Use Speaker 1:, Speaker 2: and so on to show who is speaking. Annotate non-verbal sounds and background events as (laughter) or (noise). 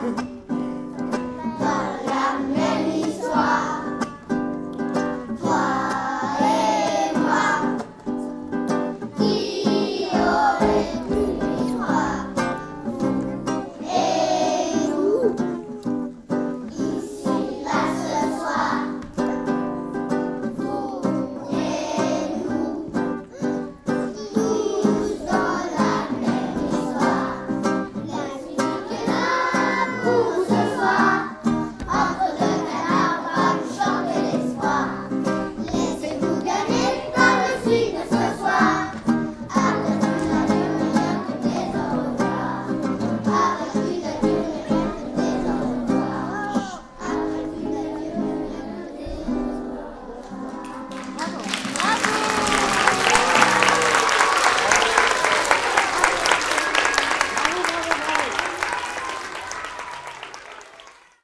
Speaker 1: happened. (laughs)